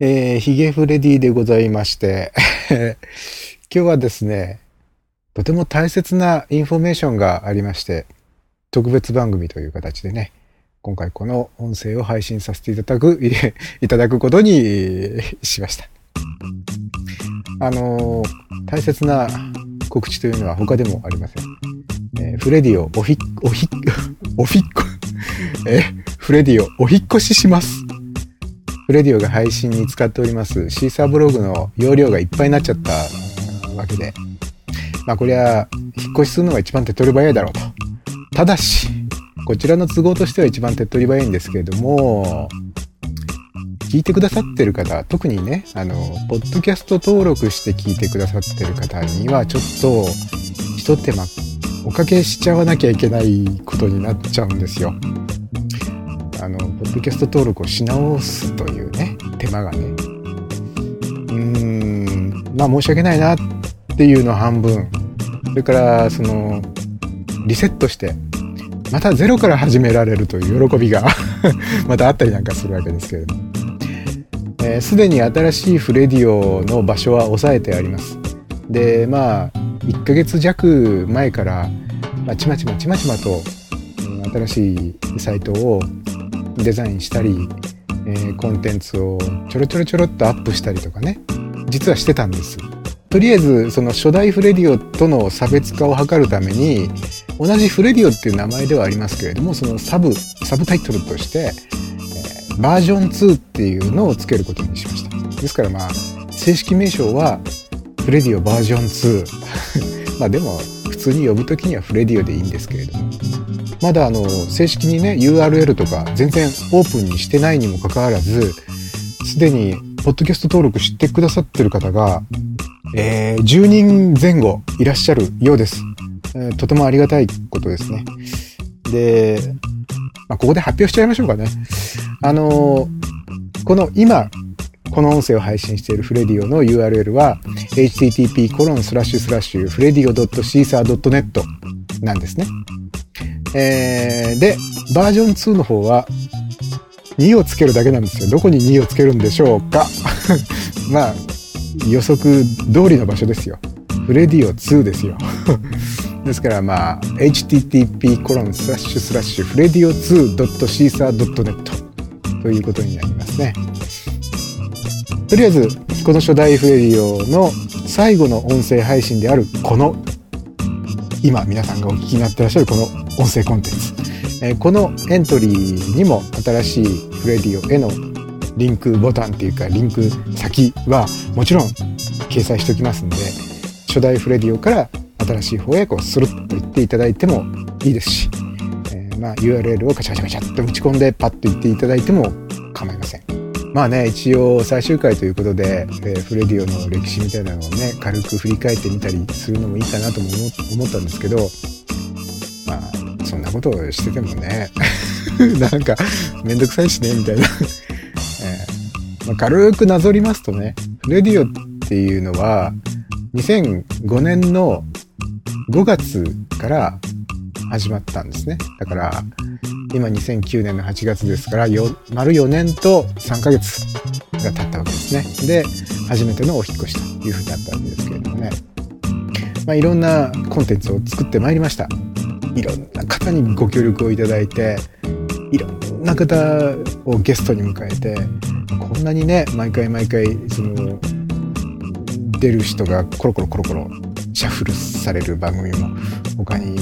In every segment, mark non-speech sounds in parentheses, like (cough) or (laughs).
えー、ヒゲフレディでございまして、(laughs) 今日はですね、とても大切なインフォメーションがありまして、特別番組という形でね、今回この音声を配信させていただく、(laughs) いただくことにしました。あのー大切な告知というのは他でもありません。えーフレディをおひっ、おひっ、おひっこ、(laughs) えフレディをお引っ越しします。フレディオが配信に使っておりますシーサーブログの容量がいっぱいになっちゃったわけで、まあこりゃ、引っ越しするのが一番手っ取り早いだろうと。ただし、こちらの都合としては一番手っ取り早いんですけれども、聞いてくださってる方、特にね、あの、ポッドキャスト登録して聞いてくださってる方には、ちょっと、一手間、おかけしちゃわなきゃいけないことになっちゃうんですよ。あの、ポッドキャスト登録をし直すというね、手間がね。うーん、まあ申し訳ないなっていうの半分。それから、その、リセットして、またゼロから始められるという喜びが (laughs) またあったりなんかするわけですけれども。えーすでに新しいフレディオの場所は押さえてあります。で、まあ、1ヶ月弱前から、まあ、ちまちまちまちまと、新しいサイトをデザインしたり、えーコンテンツをちょろちょろちょろっとアップしたりとかね、実はしてたんです。とりあえず、その初代フレディオとの差別化を図るために、同じフレディオっていう名前ではありますけれども、そのサブ、サブタイトルとして、えーバージョン2っていうのをつけることにしました。ですからまあ、正式名称は、フレディオバージョン2。(laughs) まあでも、普通に呼ぶときにはフレディオでいいんですけれども。まだあの、正式にね、URL とか全然オープンにしてないにもかかわらず、すでに、ポッドキャスト登録してくださってる方が、えー10人前後いらっしゃるようです。えーとてもありがたいことですね。で、まあ、ここで発表しちゃいましょうかね。あのーこの今、この音声を配信しているフレディオの URL は http コロンスラッシュスラッシュフレディオ .caesar.net なんですね。えー、で、バージョン2の方は2をつけるだけなんですよ。どこに2をつけるんでしょうか (laughs) まあ、予測通りの場所ですよ。フレディオ2ですよ。(laughs) ですからまあ、http コロンスラッシュスラッシュフレディオ 2.caesar.net ということになりますね。とりあえず、この初代フレディオの最後の音声配信であるこの、今皆さんがお聞きになってらっしゃるこの音声コンテンツ。えーこのエントリーにも新しいフレディオへのリンクボタンっていうかリンク先はもちろん掲載しておきますんで、初代フレディオから新しい方へこうスルッと言っていただいてもいいですし、えーまあ URL をカチャカチャカチャって打ち込んでパッと言っていただいても構いません。まあね、一応最終回ということで、えーフレディオの歴史みたいなのをね、軽く振り返ってみたりするのもいいかなとも思ったんですけど、まあ、そんなことをしててもね、(laughs) なんか、めんどくさいしね、みたいな。えーまあ、軽くなぞりますとね、フレディオっていうのは、2005年の5月から始まったんですね。だから、今2009年の8月ですから、よ丸4年と3ヶ月が経ったわけですね。で、初めてのお引っ越しというふうになったわけですけれどもね。まあ、いろんなコンテンツを作ってまいりました。いろんな方にご協力をいただいて、いろんな方をゲストに迎えて、こんなにね、毎回毎回、その、出る人がコロコロコロコロシャッフルされる番組も他に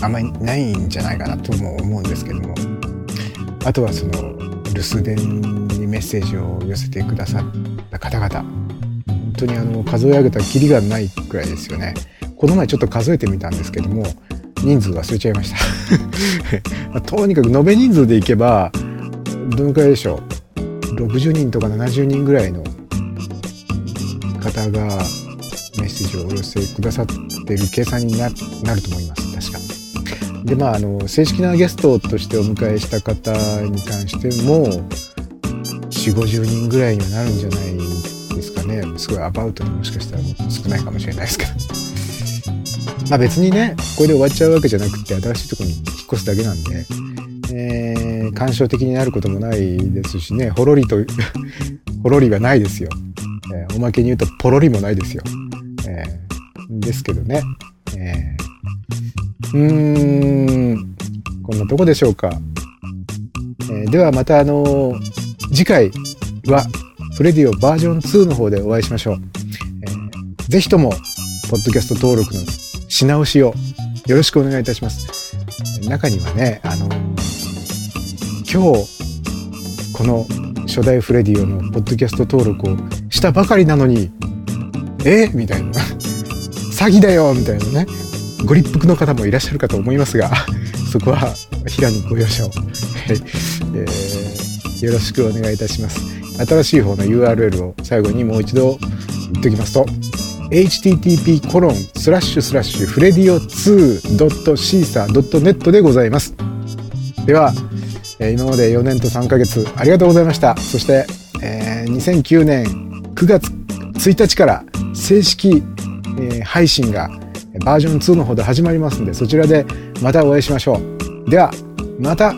あんまりないんじゃないかなとも思うんですけども。あとはその留守電にメッセージを寄せてくださった方々。本当にあの数え上げたきりがないくらいですよね。この前ちょっと数えてみたんですけども人数忘れちゃいました。(laughs) まあとにかく延べ人数でいけばどのくらいでしょう？60人とか70人ぐらいの方がメッセージをお寄せくださってる計算にななると思います。でまああの正式なゲストとしてお迎えした方に関しても4 5 0人ぐらいにはなるんじゃないですかねすごいアバウトにもしかしたら少ないかもしれないですけどまあ別にねこれで終わっちゃうわけじゃなくて新しいところに引っ越すだけなんで、えー感傷的になることもないですしねほろりとポロリはないですよ。えー、おまけに言うとポロリもないですよ。えー、ですけどね。えー、うーん、こんなとこでしょうか。えー、ではまたあのー、次回はフレディオバージョン2の方でお会いしましょう。えー、ぜひとも、ポッドキャスト登録のし直しをよろしくお願いいたします。中にはね、あの、今日、この初代フレディオのポッドキャスト登録をしたばかりなのに、えみたいな。(laughs) 詐欺だよみたいなね。ご立腹の方もいらっしゃるかと思いますが、(laughs) そこは平にご容赦を、(laughs) えー、よろしくお願いいたします。新しい方の URL を最後にもう一度言っておきますと、http コロンスラッシュスラッシュフレディオ 2.caesar.net でございます。では、え今まで4年と3ヶ月ありがとうございました。そして、えー、2009年9月1日から正式、えー、配信がバージョン2の方で始まりますので、そちらでまたお会いしましょう。では、また